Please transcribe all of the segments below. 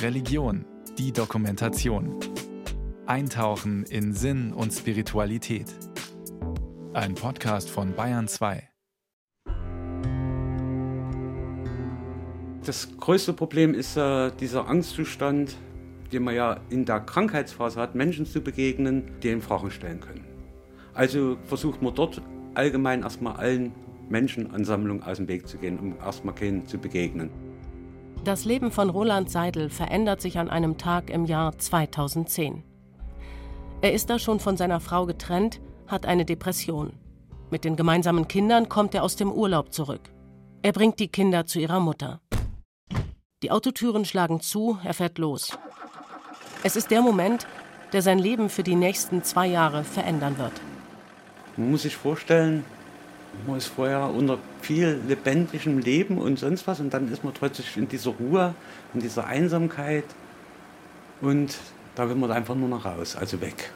Religion, die Dokumentation. Eintauchen in Sinn und Spiritualität. Ein Podcast von Bayern 2. Das größte Problem ist äh, dieser Angstzustand, den man ja in der Krankheitsphase hat, Menschen zu begegnen, die in Fragen stellen können. Also versucht man dort allgemein erstmal allen Menschenansammlungen aus dem Weg zu gehen, um erstmal keinen zu begegnen. Das Leben von Roland Seidel verändert sich an einem Tag im Jahr 2010. Er ist da schon von seiner Frau getrennt, hat eine Depression. Mit den gemeinsamen Kindern kommt er aus dem Urlaub zurück. Er bringt die Kinder zu ihrer Mutter. Die Autotüren schlagen zu, er fährt los. Es ist der Moment, der sein Leben für die nächsten zwei Jahre verändern wird. Man muss sich vorstellen, man ist vorher unter viel lebendigem Leben und sonst was und dann ist man plötzlich in dieser Ruhe, in dieser Einsamkeit und da will man einfach nur noch raus, also weg.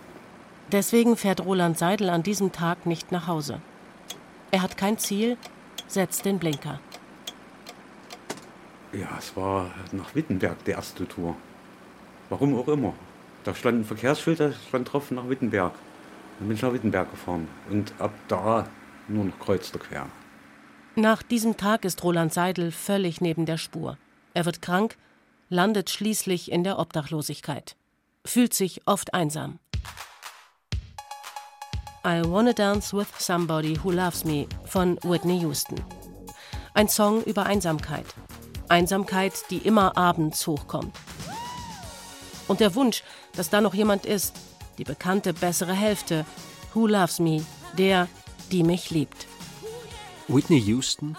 Deswegen fährt Roland Seidel an diesem Tag nicht nach Hause. Er hat kein Ziel, setzt den Blinker. Ja, es war nach Wittenberg die erste Tour. Warum auch immer. Da stand ein Verkehrsschild, da stand drauf nach Wittenberg. Dann bin ich nach Wittenberg gefahren und ab da noch kreuz und quer. Nach diesem Tag ist Roland Seidel völlig neben der Spur. Er wird krank, landet schließlich in der Obdachlosigkeit, fühlt sich oft einsam. I Wanna Dance with Somebody Who Loves Me von Whitney Houston. Ein Song über Einsamkeit. Einsamkeit, die immer abends hochkommt. Und der Wunsch, dass da noch jemand ist, die bekannte bessere Hälfte, Who Loves Me, der, die mich liebt. Whitney Houston,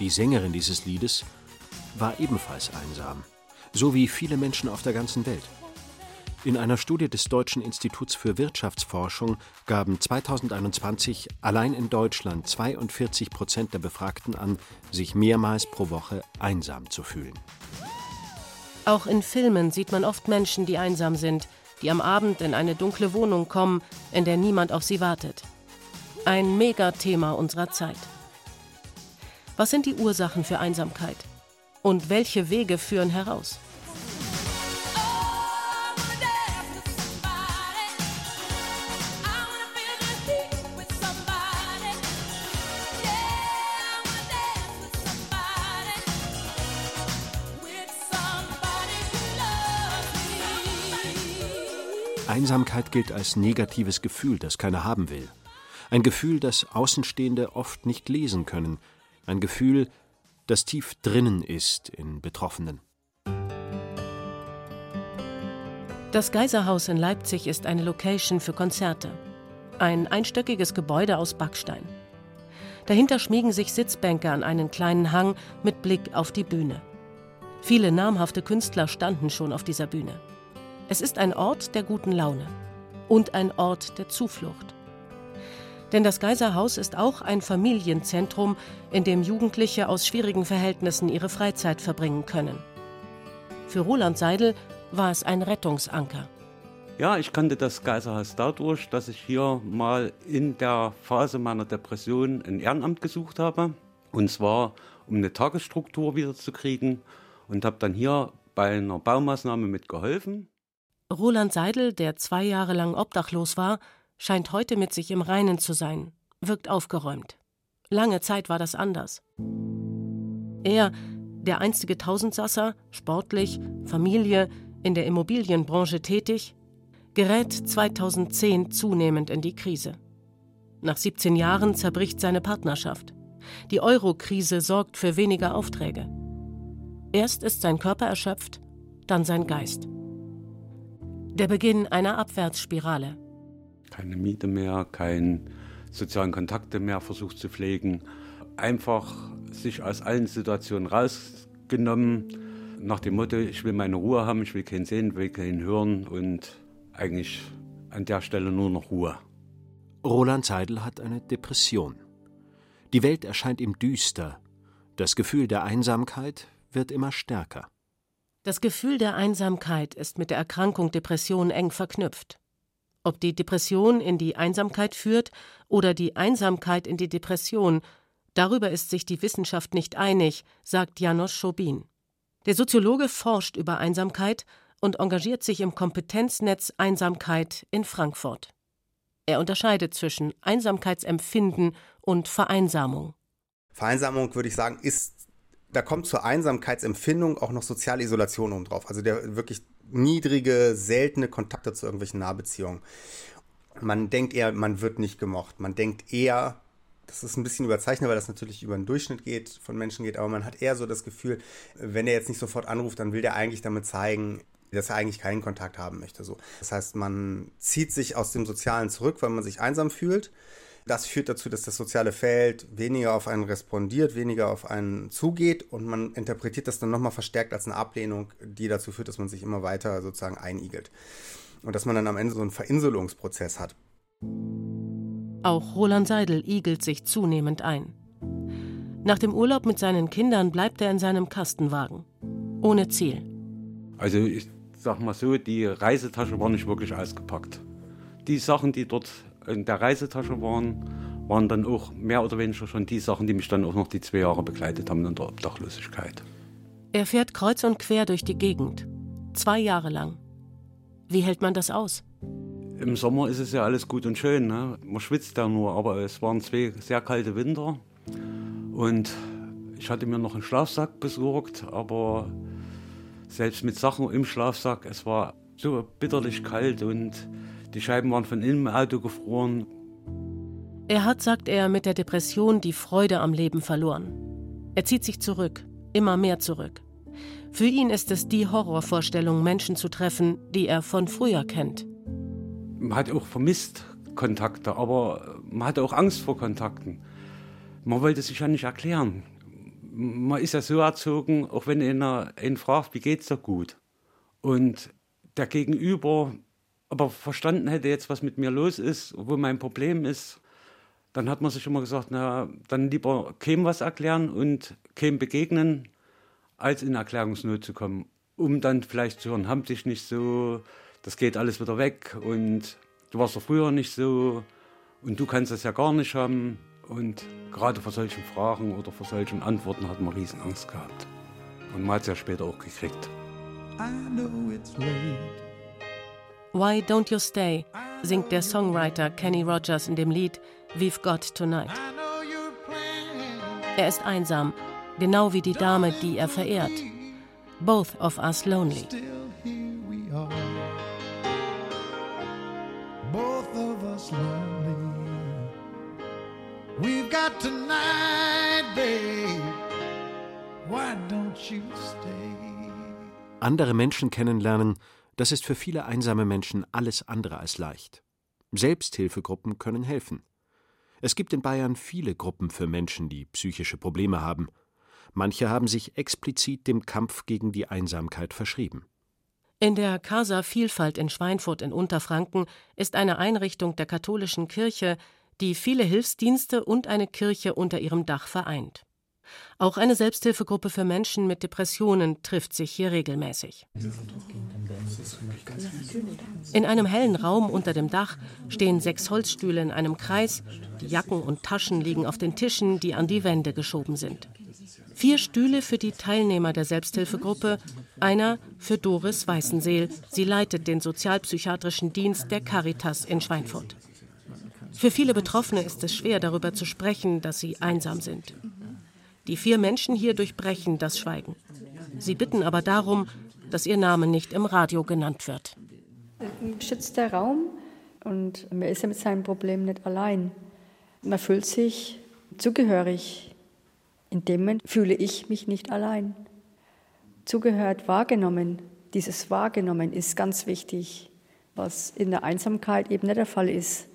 die Sängerin dieses Liedes, war ebenfalls einsam, so wie viele Menschen auf der ganzen Welt. In einer Studie des Deutschen Instituts für Wirtschaftsforschung gaben 2021 allein in Deutschland 42 Prozent der Befragten an, sich mehrmals pro Woche einsam zu fühlen. Auch in Filmen sieht man oft Menschen, die einsam sind, die am Abend in eine dunkle Wohnung kommen, in der niemand auf sie wartet. Ein Megathema unserer Zeit. Was sind die Ursachen für Einsamkeit? Und welche Wege führen heraus? Einsamkeit gilt als negatives Gefühl, das keiner haben will. Ein Gefühl, das Außenstehende oft nicht lesen können. Ein Gefühl, das tief drinnen ist in Betroffenen. Das Geiserhaus in Leipzig ist eine Location für Konzerte. Ein einstöckiges Gebäude aus Backstein. Dahinter schmiegen sich Sitzbänke an einen kleinen Hang mit Blick auf die Bühne. Viele namhafte Künstler standen schon auf dieser Bühne. Es ist ein Ort der guten Laune und ein Ort der Zuflucht. Denn das Geiserhaus ist auch ein Familienzentrum, in dem Jugendliche aus schwierigen Verhältnissen ihre Freizeit verbringen können. Für Roland Seidel war es ein Rettungsanker. Ja, ich kannte das Geiserhaus dadurch, dass ich hier mal in der Phase meiner Depression ein Ehrenamt gesucht habe. Und zwar, um eine Tagesstruktur wiederzukriegen. Und habe dann hier bei einer Baumaßnahme mitgeholfen. Roland Seidel, der zwei Jahre lang obdachlos war, scheint heute mit sich im Reinen zu sein, wirkt aufgeräumt. Lange Zeit war das anders. Er, der einstige Tausendsasser, sportlich, Familie, in der Immobilienbranche tätig, gerät 2010 zunehmend in die Krise. Nach 17 Jahren zerbricht seine Partnerschaft. Die Euro-Krise sorgt für weniger Aufträge. Erst ist sein Körper erschöpft, dann sein Geist. Der Beginn einer Abwärtsspirale. Keine Miete mehr, keine sozialen Kontakte mehr versucht zu pflegen. Einfach sich aus allen Situationen rausgenommen. Nach dem Motto, ich will meine Ruhe haben, ich will keinen sehen, will keinen hören und eigentlich an der Stelle nur noch Ruhe. Roland Seidel hat eine Depression. Die Welt erscheint ihm düster. Das Gefühl der Einsamkeit wird immer stärker. Das Gefühl der Einsamkeit ist mit der Erkrankung Depression eng verknüpft. Ob die Depression in die Einsamkeit führt oder die Einsamkeit in die Depression, darüber ist sich die Wissenschaft nicht einig, sagt Janos Schobin. Der Soziologe forscht über Einsamkeit und engagiert sich im Kompetenznetz Einsamkeit in Frankfurt. Er unterscheidet zwischen Einsamkeitsempfinden und Vereinsamung. Vereinsamung, würde ich sagen, ist, da kommt zur Einsamkeitsempfindung auch noch soziale Isolation oben drauf. Also der wirklich niedrige, seltene Kontakte zu irgendwelchen Nahbeziehungen. Man denkt eher, man wird nicht gemocht. Man denkt eher, das ist ein bisschen überzeichnet, weil das natürlich über den Durchschnitt geht, von Menschen geht, aber man hat eher so das Gefühl, wenn er jetzt nicht sofort anruft, dann will der eigentlich damit zeigen, dass er eigentlich keinen Kontakt haben möchte. So. Das heißt, man zieht sich aus dem Sozialen zurück, weil man sich einsam fühlt. Das führt dazu, dass das soziale Feld weniger auf einen respondiert, weniger auf einen zugeht und man interpretiert das dann nochmal verstärkt als eine Ablehnung, die dazu führt, dass man sich immer weiter sozusagen einigelt. Und dass man dann am Ende so einen Verinselungsprozess hat. Auch Roland Seidel igelt sich zunehmend ein. Nach dem Urlaub mit seinen Kindern bleibt er in seinem Kastenwagen. Ohne Ziel. Also ich sag mal so, die Reisetasche war nicht wirklich ausgepackt. Die Sachen, die dort in der Reisetasche waren, waren dann auch mehr oder weniger schon die Sachen, die mich dann auch noch die zwei Jahre begleitet haben in der Obdachlosigkeit. Er fährt kreuz und quer durch die Gegend. Zwei Jahre lang. Wie hält man das aus? Im Sommer ist es ja alles gut und schön. Ne? Man schwitzt ja nur, aber es waren zwei sehr kalte Winter. Und ich hatte mir noch einen Schlafsack besorgt, aber selbst mit Sachen im Schlafsack, es war so bitterlich kalt und die Scheiben waren von innen im Auto gefroren. Er hat, sagt er, mit der Depression die Freude am Leben verloren. Er zieht sich zurück, immer mehr zurück. Für ihn ist es die Horrorvorstellung, Menschen zu treffen, die er von früher kennt. Man hat auch vermisst Kontakte, aber man hatte auch Angst vor Kontakten. Man wollte sich ja nicht erklären man ist ja so erzogen, auch wenn einer einen fragt, wie geht's dir gut? Und der Gegenüber aber verstanden hätte jetzt, was mit mir los ist, wo mein Problem ist, dann hat man sich immer gesagt, na, dann lieber keinem was erklären und keinem begegnen, als in Erklärungsnot zu kommen, um dann vielleicht zu hören, haben dich nicht so, das geht alles wieder weg und du warst doch früher nicht so und du kannst das ja gar nicht haben. Und gerade vor solchen Fragen oder vor solchen Antworten hat man riesen Angst gehabt. Und man hat es ja später auch gekriegt. Why Don't You Stay singt der Songwriter Kenny Rogers in dem Lied We've Got Tonight. Er ist einsam, genau wie die Dame, die er verehrt. Both of us lonely. Both of us lonely. We've got tonight, babe. Why don't you stay? Andere Menschen kennenlernen, das ist für viele einsame Menschen alles andere als leicht. Selbsthilfegruppen können helfen. Es gibt in Bayern viele Gruppen für Menschen, die psychische Probleme haben. Manche haben sich explizit dem Kampf gegen die Einsamkeit verschrieben. In der Casa Vielfalt in Schweinfurt in Unterfranken ist eine Einrichtung der katholischen Kirche, die viele Hilfsdienste und eine Kirche unter ihrem Dach vereint. Auch eine Selbsthilfegruppe für Menschen mit Depressionen trifft sich hier regelmäßig. In einem hellen Raum unter dem Dach stehen sechs Holzstühle in einem Kreis. Die Jacken und Taschen liegen auf den Tischen, die an die Wände geschoben sind. Vier Stühle für die Teilnehmer der Selbsthilfegruppe, einer für Doris Weißenseel. Sie leitet den sozialpsychiatrischen Dienst der Caritas in Schweinfurt. Für viele Betroffene ist es schwer, darüber zu sprechen, dass sie einsam sind. Die vier Menschen hier durchbrechen das Schweigen. Sie bitten aber darum, dass ihr Name nicht im Radio genannt wird. Ein geschützter Raum und man ist ja mit seinem Problem nicht allein. Man fühlt sich zugehörig. In dem Moment fühle ich mich nicht allein. Zugehört, wahrgenommen. Dieses Wahrgenommen ist ganz wichtig, was in der Einsamkeit eben nicht der Fall ist.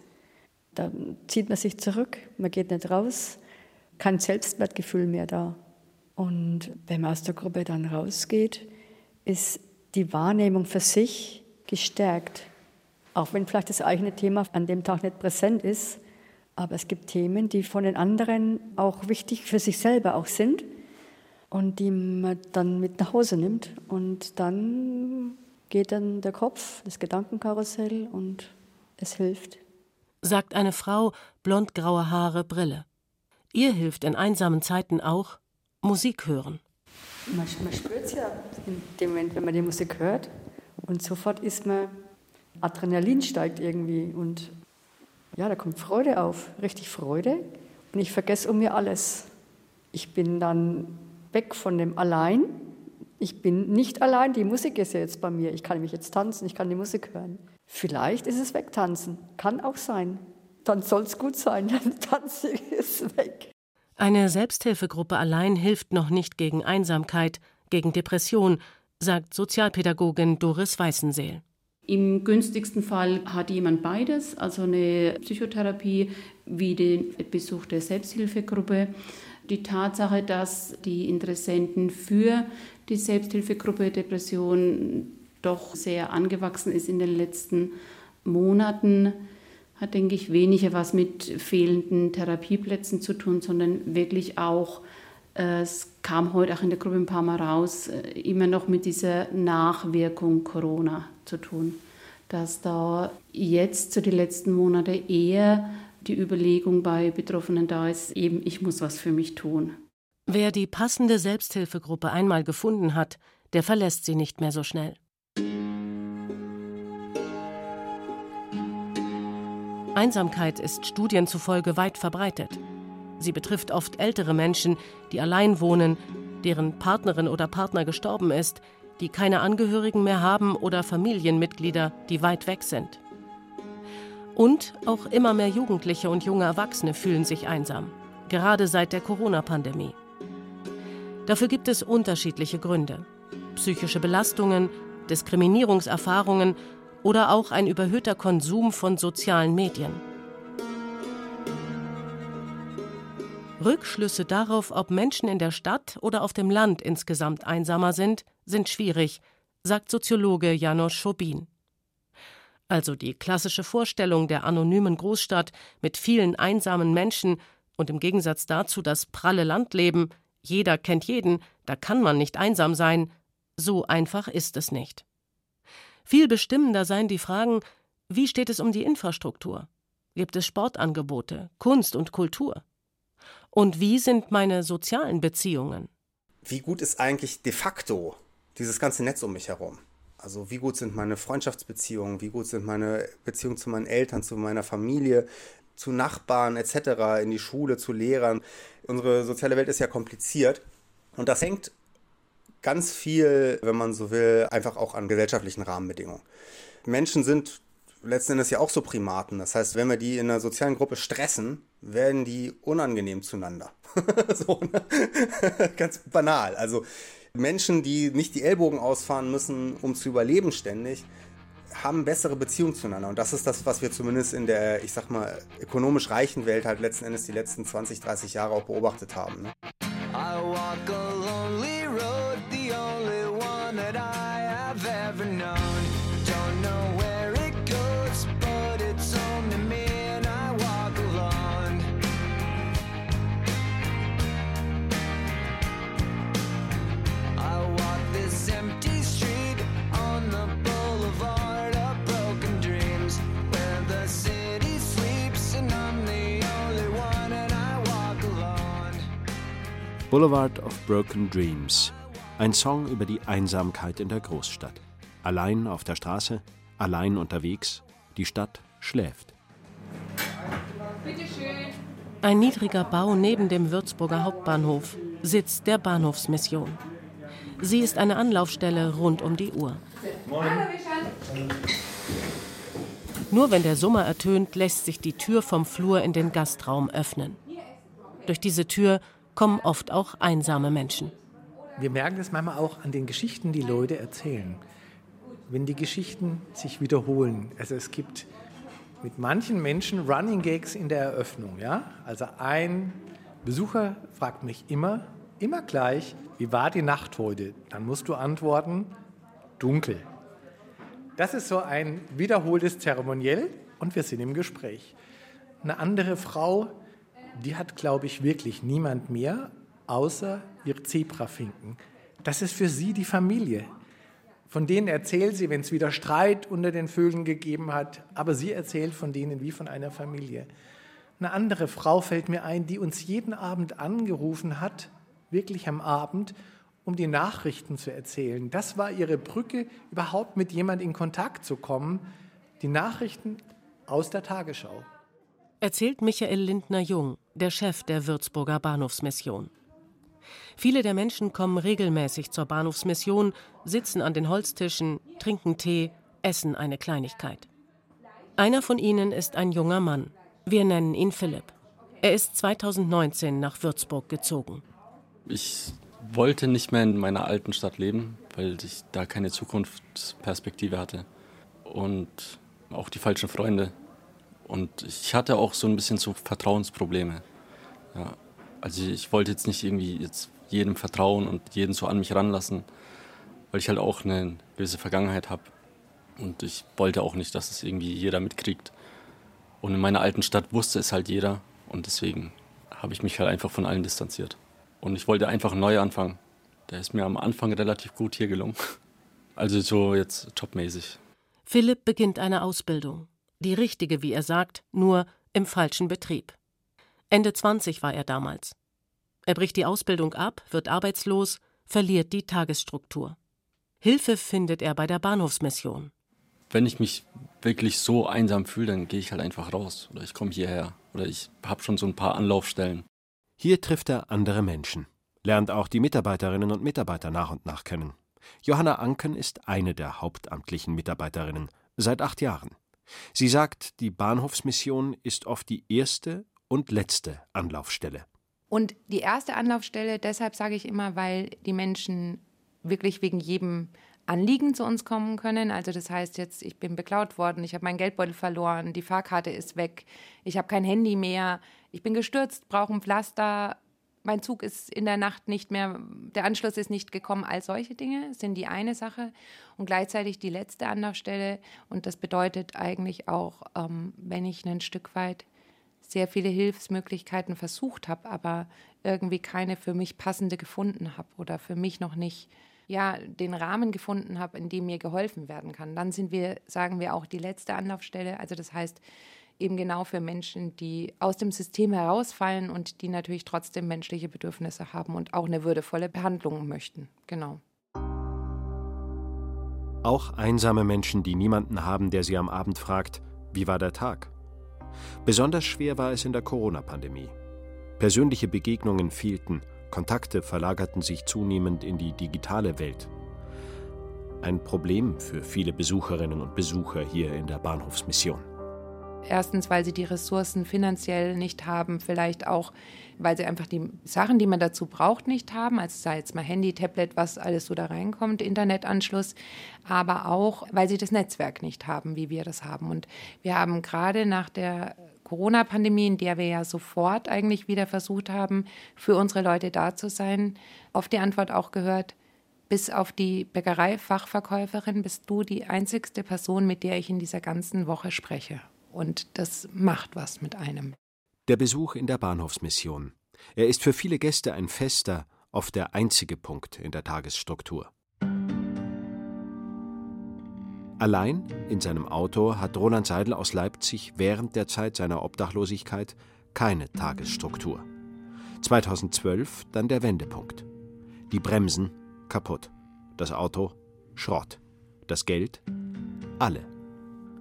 Da zieht man sich zurück, man geht nicht raus, kein Selbstwertgefühl mehr da. Und wenn man aus der Gruppe dann rausgeht, ist die Wahrnehmung für sich gestärkt. Auch wenn vielleicht das eigene Thema an dem Tag nicht präsent ist, aber es gibt Themen, die von den anderen auch wichtig für sich selber auch sind und die man dann mit nach Hause nimmt. Und dann geht dann der Kopf, das Gedankenkarussell und es hilft sagt eine Frau, blondgraue Haare, Brille. Ihr hilft in einsamen Zeiten auch Musik hören. Man, man spürt es ja in dem Moment, wenn man die Musik hört. Und sofort ist man, Adrenalin steigt irgendwie. Und ja, da kommt Freude auf, richtig Freude. Und ich vergesse um mir alles. Ich bin dann weg von dem Allein. Ich bin nicht allein, die Musik ist ja jetzt bei mir. Ich kann nämlich jetzt tanzen, ich kann die Musik hören. Vielleicht ist es wegtanzen, kann auch sein. Dann soll es gut sein, dann tanze ich es weg. Eine Selbsthilfegruppe allein hilft noch nicht gegen Einsamkeit, gegen Depression, sagt Sozialpädagogin Doris Weißenseel. Im günstigsten Fall hat jemand beides, also eine Psychotherapie wie den Besuch der Selbsthilfegruppe. Die Tatsache, dass die Interessenten für die Selbsthilfegruppe Depression doch sehr angewachsen ist in den letzten Monaten, hat, denke ich, weniger was mit fehlenden Therapieplätzen zu tun, sondern wirklich auch, äh, es kam heute auch in der Gruppe ein paar Mal raus, äh, immer noch mit dieser Nachwirkung Corona zu tun. Dass da jetzt zu den letzten Monaten eher die Überlegung bei Betroffenen da ist, eben ich muss was für mich tun. Wer die passende Selbsthilfegruppe einmal gefunden hat, der verlässt sie nicht mehr so schnell. Einsamkeit ist Studien zufolge weit verbreitet. Sie betrifft oft ältere Menschen, die allein wohnen, deren Partnerin oder Partner gestorben ist, die keine Angehörigen mehr haben oder Familienmitglieder, die weit weg sind. Und auch immer mehr Jugendliche und junge Erwachsene fühlen sich einsam, gerade seit der Corona-Pandemie. Dafür gibt es unterschiedliche Gründe. Psychische Belastungen, Diskriminierungserfahrungen oder auch ein überhöhter Konsum von sozialen Medien. Rückschlüsse darauf, ob Menschen in der Stadt oder auf dem Land insgesamt einsamer sind, sind schwierig, sagt Soziologe Janos Schobin. Also die klassische Vorstellung der anonymen Großstadt mit vielen einsamen Menschen und im Gegensatz dazu das pralle Landleben, jeder kennt jeden, da kann man nicht einsam sein, so einfach ist es nicht. Viel bestimmender seien die Fragen, wie steht es um die Infrastruktur? Gibt es Sportangebote, Kunst und Kultur? Und wie sind meine sozialen Beziehungen? Wie gut ist eigentlich de facto dieses ganze Netz um mich herum? Also wie gut sind meine Freundschaftsbeziehungen, wie gut sind meine Beziehungen zu meinen Eltern, zu meiner Familie, zu Nachbarn etc., in die Schule, zu Lehrern. Unsere soziale Welt ist ja kompliziert und das hängt ganz viel, wenn man so will, einfach auch an gesellschaftlichen Rahmenbedingungen. Menschen sind letzten Endes ja auch so Primaten. Das heißt, wenn wir die in einer sozialen Gruppe stressen, werden die unangenehm zueinander. so, ne? Ganz banal. Also Menschen, die nicht die Ellbogen ausfahren müssen, um zu überleben ständig, haben bessere Beziehungen zueinander. Und das ist das, was wir zumindest in der, ich sag mal, ökonomisch reichen Welt halt letzten Endes die letzten 20, 30 Jahre auch beobachtet haben. Ne? Boulevard of Broken Dreams. Ein Song über die Einsamkeit in der Großstadt. Allein auf der Straße, allein unterwegs, die Stadt schläft. Ein niedriger Bau neben dem Würzburger Hauptbahnhof, Sitz der Bahnhofsmission. Sie ist eine Anlaufstelle rund um die Uhr. Nur wenn der Summer ertönt, lässt sich die Tür vom Flur in den Gastraum öffnen. Durch diese Tür kommen oft auch einsame Menschen. Wir merken das manchmal auch an den Geschichten, die Leute erzählen. Wenn die Geschichten sich wiederholen. Also es gibt mit manchen Menschen Running Gags in der Eröffnung. Ja? Also ein Besucher fragt mich immer, immer gleich, wie war die Nacht heute? Dann musst du antworten, dunkel. Das ist so ein wiederholtes Zeremoniell und wir sind im Gespräch. Eine andere Frau, die hat, glaube ich, wirklich niemand mehr, außer ihre Zebrafinken. Das ist für sie die Familie. Von denen erzählt sie, wenn es wieder Streit unter den Vögeln gegeben hat, aber sie erzählt von denen wie von einer Familie. Eine andere Frau fällt mir ein, die uns jeden Abend angerufen hat, wirklich am Abend, um die Nachrichten zu erzählen. Das war ihre Brücke, überhaupt mit jemand in Kontakt zu kommen. Die Nachrichten aus der Tagesschau. Erzählt Michael Lindner-Jung, der Chef der Würzburger Bahnhofsmission. Viele der Menschen kommen regelmäßig zur Bahnhofsmission, sitzen an den Holztischen, trinken Tee, essen eine Kleinigkeit. Einer von ihnen ist ein junger Mann. Wir nennen ihn Philipp. Er ist 2019 nach Würzburg gezogen. Ich wollte nicht mehr in meiner alten Stadt leben, weil ich da keine Zukunftsperspektive hatte. Und auch die falschen Freunde. Und ich hatte auch so ein bisschen so Vertrauensprobleme. Ja, also ich wollte jetzt nicht irgendwie jetzt jedem vertrauen und jeden so an mich ranlassen, weil ich halt auch eine gewisse Vergangenheit habe. Und ich wollte auch nicht, dass es irgendwie jeder mitkriegt. Und in meiner alten Stadt wusste es halt jeder. Und deswegen habe ich mich halt einfach von allen distanziert. Und ich wollte einfach neu anfangen. Der ist mir am Anfang relativ gut hier gelungen. Also so jetzt jobmäßig. Philipp beginnt eine Ausbildung. Die richtige, wie er sagt, nur im falschen Betrieb. Ende 20 war er damals. Er bricht die Ausbildung ab, wird arbeitslos, verliert die Tagesstruktur. Hilfe findet er bei der Bahnhofsmission. Wenn ich mich wirklich so einsam fühle, dann gehe ich halt einfach raus oder ich komme hierher oder ich habe schon so ein paar Anlaufstellen. Hier trifft er andere Menschen, lernt auch die Mitarbeiterinnen und Mitarbeiter nach und nach kennen. Johanna Anken ist eine der hauptamtlichen Mitarbeiterinnen seit acht Jahren. Sie sagt, die Bahnhofsmission ist oft die erste und letzte Anlaufstelle. Und die erste Anlaufstelle, deshalb sage ich immer, weil die Menschen wirklich wegen jedem Anliegen zu uns kommen können. Also das heißt jetzt, ich bin beklaut worden, ich habe meinen Geldbeutel verloren, die Fahrkarte ist weg, ich habe kein Handy mehr, ich bin gestürzt, brauche ein Pflaster, mein Zug ist in der Nacht nicht mehr, der Anschluss ist nicht gekommen. All solche Dinge sind die eine Sache und gleichzeitig die letzte Anlaufstelle. Und das bedeutet eigentlich auch, ähm, wenn ich ein Stück weit sehr viele Hilfsmöglichkeiten versucht habe, aber irgendwie keine für mich passende gefunden habe oder für mich noch nicht ja, den Rahmen gefunden habe, in dem mir geholfen werden kann. Dann sind wir, sagen wir auch, die letzte Anlaufstelle. Also das heißt eben genau für Menschen, die aus dem System herausfallen und die natürlich trotzdem menschliche Bedürfnisse haben und auch eine würdevolle Behandlung möchten. Genau. Auch einsame Menschen, die niemanden haben, der sie am Abend fragt, wie war der Tag? Besonders schwer war es in der Corona-Pandemie. Persönliche Begegnungen fehlten, Kontakte verlagerten sich zunehmend in die digitale Welt. Ein Problem für viele Besucherinnen und Besucher hier in der Bahnhofsmission. Erstens, weil sie die Ressourcen finanziell nicht haben, vielleicht auch, weil sie einfach die Sachen, die man dazu braucht, nicht haben. Also sei jetzt mal Handy, Tablet, was alles so da reinkommt, Internetanschluss, aber auch, weil sie das Netzwerk nicht haben, wie wir das haben. Und wir haben gerade nach der Corona-Pandemie, in der wir ja sofort eigentlich wieder versucht haben, für unsere Leute da zu sein, oft die Antwort auch gehört, bis auf die Bäckereifachverkäuferin bist du die einzigste Person, mit der ich in dieser ganzen Woche spreche. Und das macht was mit einem. Der Besuch in der Bahnhofsmission. Er ist für viele Gäste ein fester, oft der einzige Punkt in der Tagesstruktur. Allein in seinem Auto hat Roland Seidel aus Leipzig während der Zeit seiner Obdachlosigkeit keine Tagesstruktur. 2012 dann der Wendepunkt. Die Bremsen kaputt, das Auto Schrott, das Geld alle.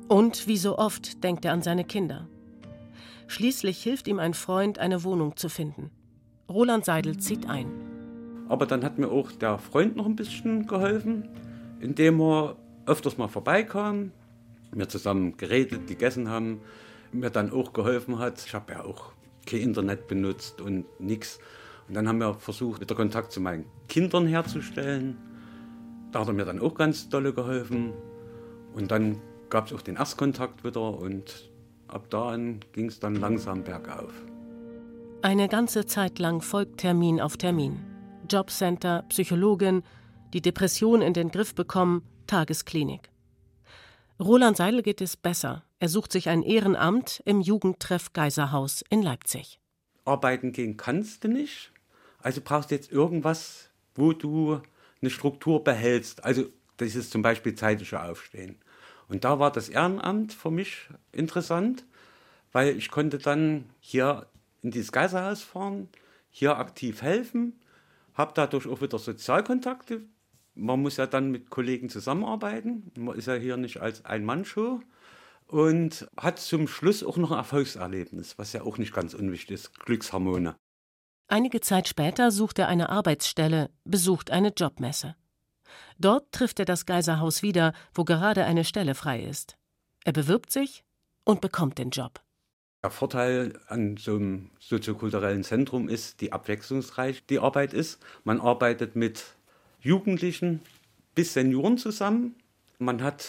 Und wie so oft denkt er an seine Kinder. Schließlich hilft ihm ein Freund, eine Wohnung zu finden. Roland Seidel zieht ein. Aber dann hat mir auch der Freund noch ein bisschen geholfen, indem er öfters mal vorbeikam, wir zusammen geredet, gegessen haben, mir dann auch geholfen hat. Ich habe ja auch kein Internet benutzt und nichts. Und dann haben wir versucht, wieder Kontakt zu meinen Kindern herzustellen. Da hat er mir dann auch ganz dolle geholfen. Und dann gab es auch den Erstkontakt wieder und ab da an ging es dann langsam bergauf. Eine ganze Zeit lang folgt Termin auf Termin. Jobcenter, Psychologin, die Depression in den Griff bekommen, Tagesklinik. Roland Seidel geht es besser. Er sucht sich ein Ehrenamt im Jugendtreff Geiserhaus in Leipzig. Arbeiten gehen kannst du nicht. Also brauchst du jetzt irgendwas, wo du eine Struktur behältst. Also das ist zum Beispiel zeitische Aufstehen. Und da war das Ehrenamt für mich interessant, weil ich konnte dann hier in dieses Geiserhaus fahren, hier aktiv helfen, habe dadurch auch wieder Sozialkontakte. Man muss ja dann mit Kollegen zusammenarbeiten. Man ist ja hier nicht als Ein-Mann-Show. Und hat zum Schluss auch noch ein Erfolgserlebnis, was ja auch nicht ganz unwichtig ist, Glückshormone. Einige Zeit später sucht er eine Arbeitsstelle, besucht eine Jobmesse. Dort trifft er das Geiserhaus wieder, wo gerade eine Stelle frei ist. Er bewirbt sich und bekommt den Job. Der Vorteil an so einem soziokulturellen Zentrum ist, wie abwechslungsreich die Arbeit ist. Man arbeitet mit Jugendlichen bis Senioren zusammen. Man hat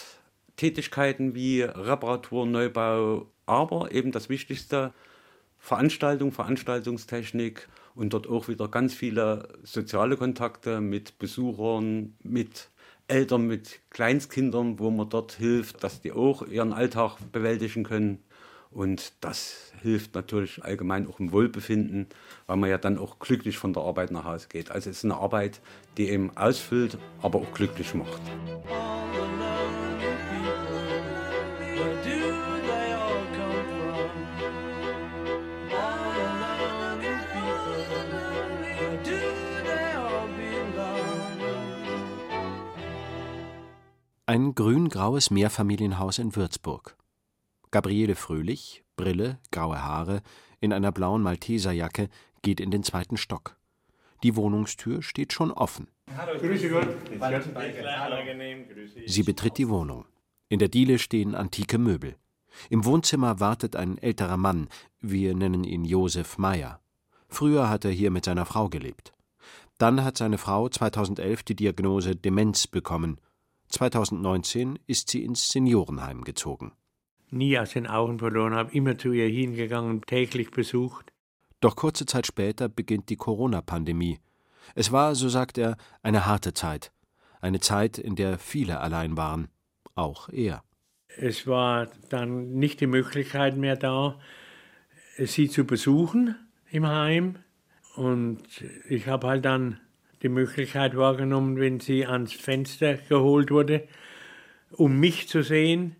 Tätigkeiten wie Reparatur, Neubau, aber eben das Wichtigste, Veranstaltung, Veranstaltungstechnik und dort auch wieder ganz viele soziale Kontakte mit Besuchern, mit Eltern, mit Kleinstkindern, wo man dort hilft, dass die auch ihren Alltag bewältigen können. Und das hilft natürlich allgemein auch im Wohlbefinden, weil man ja dann auch glücklich von der Arbeit nach Hause geht. Also es ist eine Arbeit, die eben ausfüllt, aber auch glücklich macht. Ein grün-graues Mehrfamilienhaus in Würzburg. Gabriele Fröhlich, Brille, graue Haare, in einer blauen Malteserjacke, geht in den zweiten Stock. Die Wohnungstür steht schon offen. Sie betritt die Wohnung. In der Diele stehen antike Möbel. Im Wohnzimmer wartet ein älterer Mann, wir nennen ihn Josef Meyer. Früher hat er hier mit seiner Frau gelebt. Dann hat seine Frau 2011 die Diagnose Demenz bekommen 2019 ist sie ins Seniorenheim gezogen. Nie aus den Augen verloren, habe immer zu ihr hingegangen, täglich besucht. Doch kurze Zeit später beginnt die Corona-Pandemie. Es war, so sagt er, eine harte Zeit. Eine Zeit, in der viele allein waren. Auch er. Es war dann nicht die Möglichkeit mehr da, sie zu besuchen im Heim. Und ich habe halt dann die Möglichkeit wahrgenommen, wenn sie ans Fenster geholt wurde, um mich zu sehen,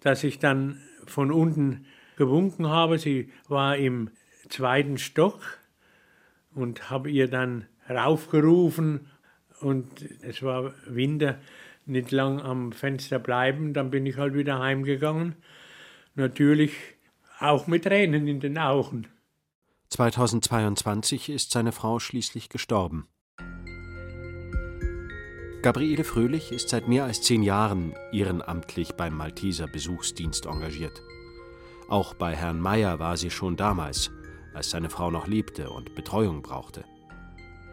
dass ich dann von unten gewunken habe. Sie war im zweiten Stock und habe ihr dann raufgerufen und es war Winter, nicht lang am Fenster bleiben. Dann bin ich halt wieder heimgegangen. Natürlich auch mit Tränen in den Augen. 2022 ist seine Frau schließlich gestorben. Gabriele Fröhlich ist seit mehr als zehn Jahren ehrenamtlich beim Malteser Besuchsdienst engagiert. Auch bei Herrn Meyer war sie schon damals, als seine Frau noch lebte und Betreuung brauchte.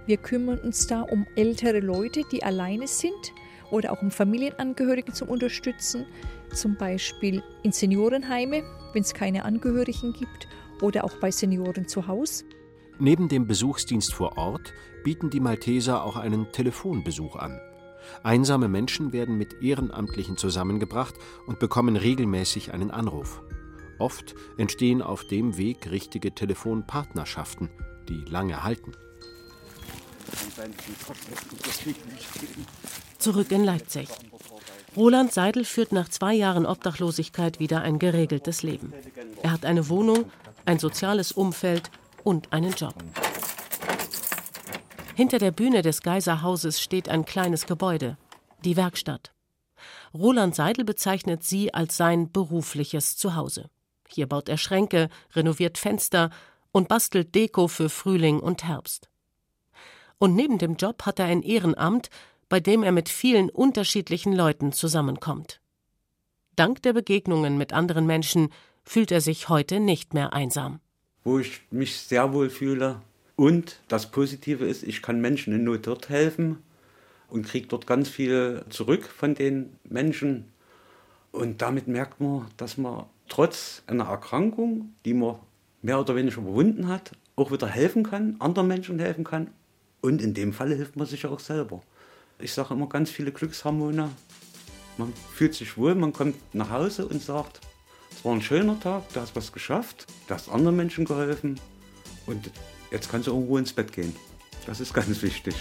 Wir kümmern uns da um ältere Leute, die alleine sind oder auch um Familienangehörige zum Unterstützen, zum Beispiel in Seniorenheime, wenn es keine Angehörigen gibt, oder auch bei Senioren zu Hause. Neben dem Besuchsdienst vor Ort bieten die Malteser auch einen Telefonbesuch an. Einsame Menschen werden mit Ehrenamtlichen zusammengebracht und bekommen regelmäßig einen Anruf. Oft entstehen auf dem Weg richtige Telefonpartnerschaften, die lange halten. Zurück in Leipzig. Roland Seidel führt nach zwei Jahren Obdachlosigkeit wieder ein geregeltes Leben. Er hat eine Wohnung, ein soziales Umfeld und einen Job. Hinter der Bühne des Geiserhauses steht ein kleines Gebäude, die Werkstatt. Roland Seidel bezeichnet sie als sein berufliches Zuhause. Hier baut er Schränke, renoviert Fenster und bastelt Deko für Frühling und Herbst. Und neben dem Job hat er ein Ehrenamt, bei dem er mit vielen unterschiedlichen Leuten zusammenkommt. Dank der Begegnungen mit anderen Menschen fühlt er sich heute nicht mehr einsam. Wo ich mich sehr wohl fühle, und das Positive ist, ich kann Menschen in Not dort helfen und kriege dort ganz viel zurück von den Menschen. Und damit merkt man, dass man trotz einer Erkrankung, die man mehr oder weniger überwunden hat, auch wieder helfen kann, anderen Menschen helfen kann. Und in dem Falle hilft man sich auch selber. Ich sage immer ganz viele Glückshormone. Man fühlt sich wohl, man kommt nach Hause und sagt, es war ein schöner Tag, du hast was geschafft, du hast anderen Menschen geholfen. Und Jetzt kannst du irgendwo ins Bett gehen. Das ist ganz wichtig.